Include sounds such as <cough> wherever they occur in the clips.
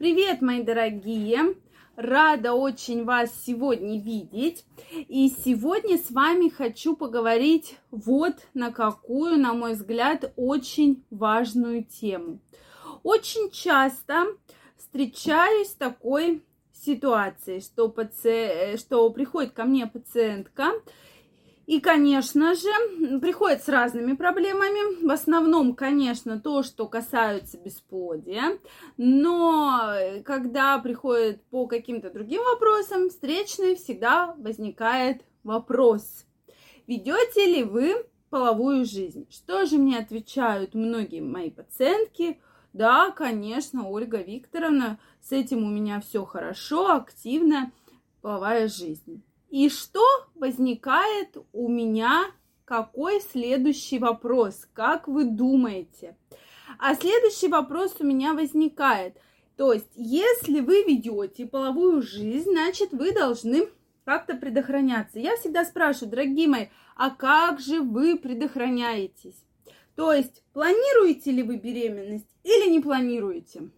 Привет, мои дорогие! Рада очень вас сегодня видеть. И сегодня с вами хочу поговорить вот на какую, на мой взгляд, очень важную тему. Очень часто встречаюсь с такой ситуацией, что, паци... что приходит ко мне пациентка и, конечно же, приходит с разными проблемами. В основном, конечно, то, что касается бесплодия. Но когда приходит по каким-то другим вопросам, встречный всегда возникает вопрос. Ведете ли вы половую жизнь? Что же мне отвечают многие мои пациентки? Да, конечно, Ольга Викторовна, с этим у меня все хорошо, активная половая жизнь. И что возникает у меня? Какой следующий вопрос? Как вы думаете? А следующий вопрос у меня возникает. То есть, если вы ведете половую жизнь, значит, вы должны как-то предохраняться. Я всегда спрашиваю, дорогие мои, а как же вы предохраняетесь? То есть, планируете ли вы беременность или не планируете?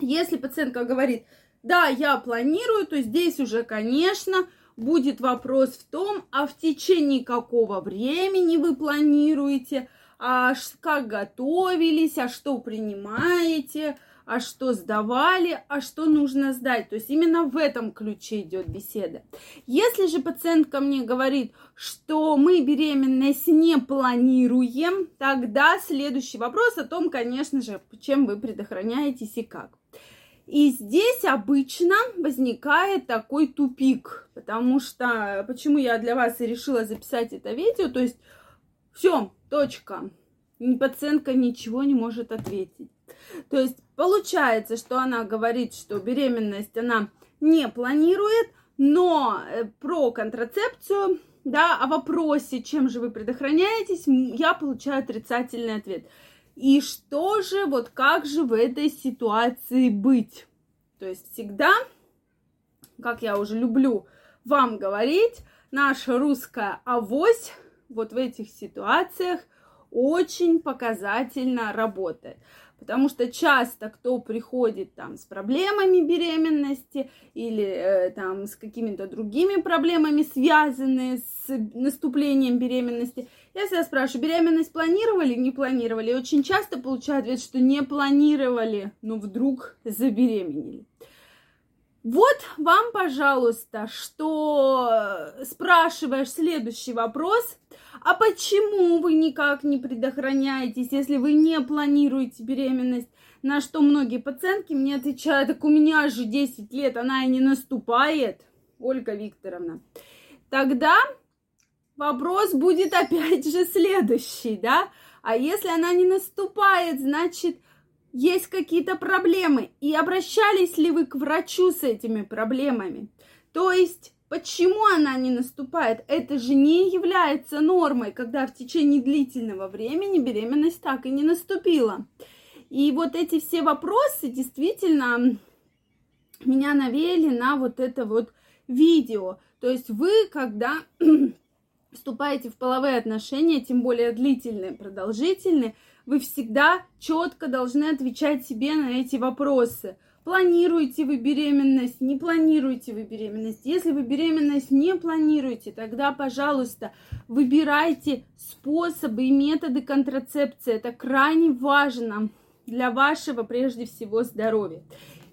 Если пациентка говорит, да, я планирую, то здесь уже, конечно, будет вопрос в том, а в течение какого времени вы планируете, а как готовились, а что принимаете, а что сдавали, а что нужно сдать. То есть именно в этом ключе идет беседа. Если же пациентка мне говорит, что мы беременность не планируем, тогда следующий вопрос о том, конечно же, чем вы предохраняетесь и как. И здесь обычно возникает такой тупик, потому что, почему я для вас и решила записать это видео, то есть все, точка, пациентка ничего не может ответить. То есть получается, что она говорит, что беременность она не планирует, но э, про контрацепцию, да, о вопросе, чем же вы предохраняетесь, я получаю отрицательный ответ. И что же, вот как же в этой ситуации быть? То есть всегда, как я уже люблю вам говорить, наша русская авось вот в этих ситуациях очень показательно работает. Потому что часто кто приходит там с проблемами беременности или э, там с какими-то другими проблемами, связанные с наступлением беременности, я всегда спрашиваю, беременность планировали, не планировали? И очень часто получаю ответ, что не планировали, но вдруг забеременели. Вот вам, пожалуйста, что спрашиваешь следующий вопрос. А почему вы никак не предохраняетесь, если вы не планируете беременность? На что многие пациентки мне отвечают, так у меня же 10 лет, она и не наступает, Ольга Викторовна. Тогда вопрос будет опять же следующий, да? А если она не наступает, значит, есть какие-то проблемы, и обращались ли вы к врачу с этими проблемами? То есть, почему она не наступает? Это же не является нормой, когда в течение длительного времени беременность так и не наступила. И вот эти все вопросы действительно меня навели на вот это вот видео. То есть вы, когда <clears throat> вступаете в половые отношения, тем более длительные, продолжительные, вы всегда четко должны отвечать себе на эти вопросы. Планируете вы беременность, не планируете вы беременность. Если вы беременность не планируете, тогда, пожалуйста, выбирайте способы и методы контрацепции. Это крайне важно для вашего, прежде всего, здоровья.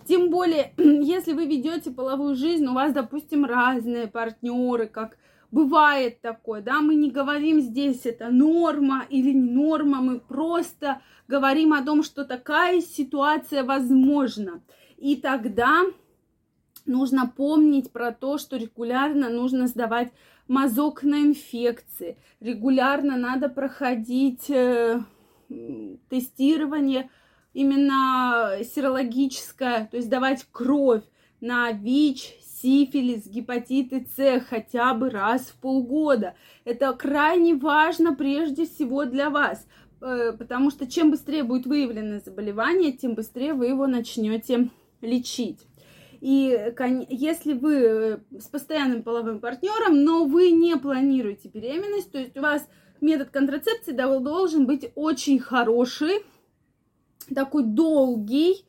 Тем более, <clears throat> если вы ведете половую жизнь, у вас, допустим, разные партнеры, как Бывает такое, да, мы не говорим здесь это норма или не норма, мы просто говорим о том, что такая ситуация возможна. И тогда нужно помнить про то, что регулярно нужно сдавать мазок на инфекции, регулярно надо проходить э, тестирование именно серологическое, то есть давать кровь на ВИЧ, сифилис, гепатиты С хотя бы раз в полгода. Это крайне важно прежде всего для вас, э, потому что чем быстрее будет выявлено заболевание, тем быстрее вы его начнете лечить. И если вы э, с постоянным половым партнером, но вы не планируете беременность, то есть у вас метод контрацепции должен быть очень хороший, такой долгий,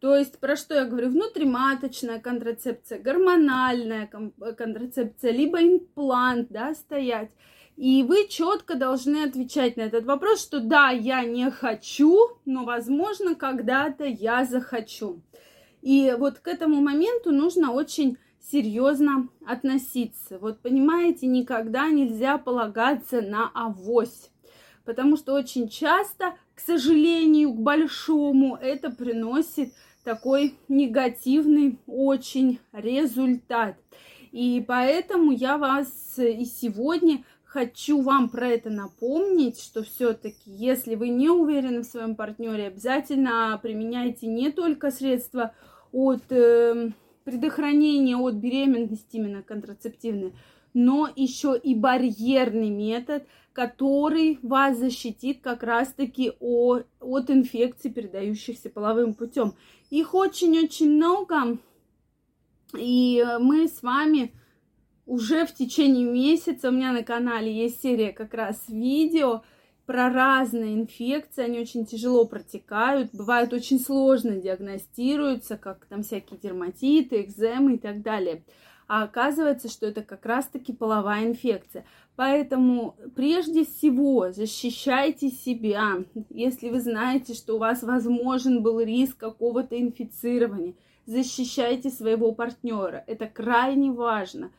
То есть, про что я говорю? Внутриматочная контрацепция, гормональная контрацепция, либо имплант, да, стоять. И вы четко должны отвечать на этот вопрос, что да, я не хочу, но, возможно, когда-то я захочу. И вот к этому моменту нужно очень серьезно относиться. Вот понимаете, никогда нельзя полагаться на авось. Потому что очень часто, к сожалению, к большому, это приносит такой негативный очень результат. И поэтому я вас и сегодня хочу вам про это напомнить, что все-таки, если вы не уверены в своем партнере, обязательно применяйте не только средства от э, предохранения от беременности, именно контрацептивные, но еще и барьерный метод, который вас защитит как раз-таки от, от инфекций, передающихся половым путем. Их очень-очень много, и мы с вами уже в течение месяца, у меня на канале есть серия как раз видео про разные инфекции, они очень тяжело протекают, бывают очень сложно диагностируются, как там всякие дерматиты, экземы и так далее. А оказывается, что это как раз-таки половая инфекция. Поэтому прежде всего защищайте себя. Если вы знаете, что у вас возможен был риск какого-то инфицирования, защищайте своего партнера. Это крайне важно.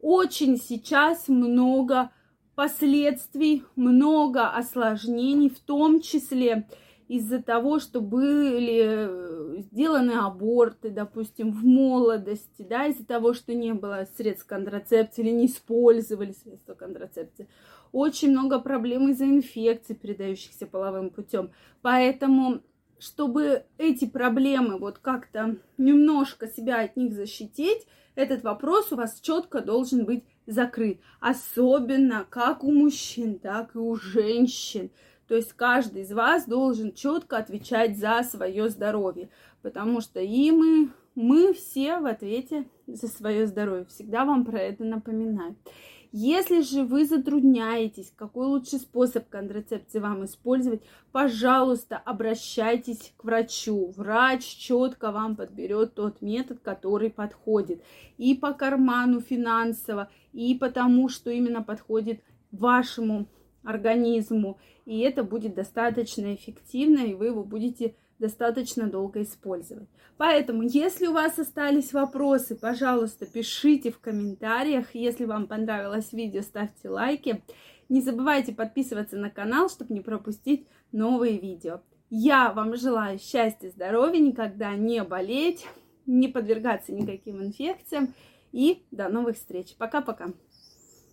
Очень сейчас много последствий, много осложнений, в том числе из-за того, что были сделаны аборты, допустим, в молодости, да, из-за того, что не было средств контрацепции или не использовали средства контрацепции. Очень много проблем из-за инфекций, передающихся половым путем. Поэтому, чтобы эти проблемы вот как-то немножко себя от них защитить, этот вопрос у вас четко должен быть закрыт. Особенно как у мужчин, так и у женщин. То есть каждый из вас должен четко отвечать за свое здоровье, потому что и мы, мы все в ответе за свое здоровье. Всегда вам про это напоминаю. Если же вы затрудняетесь, какой лучший способ контрацепции вам использовать, пожалуйста, обращайтесь к врачу. Врач четко вам подберет тот метод, который подходит. И по карману финансово, и потому, что именно подходит вашему организму, и это будет достаточно эффективно, и вы его будете достаточно долго использовать. Поэтому, если у вас остались вопросы, пожалуйста, пишите в комментариях. Если вам понравилось видео, ставьте лайки. Не забывайте подписываться на канал, чтобы не пропустить новые видео. Я вам желаю счастья, здоровья, никогда не болеть, не подвергаться никаким инфекциям. И до новых встреч. Пока-пока.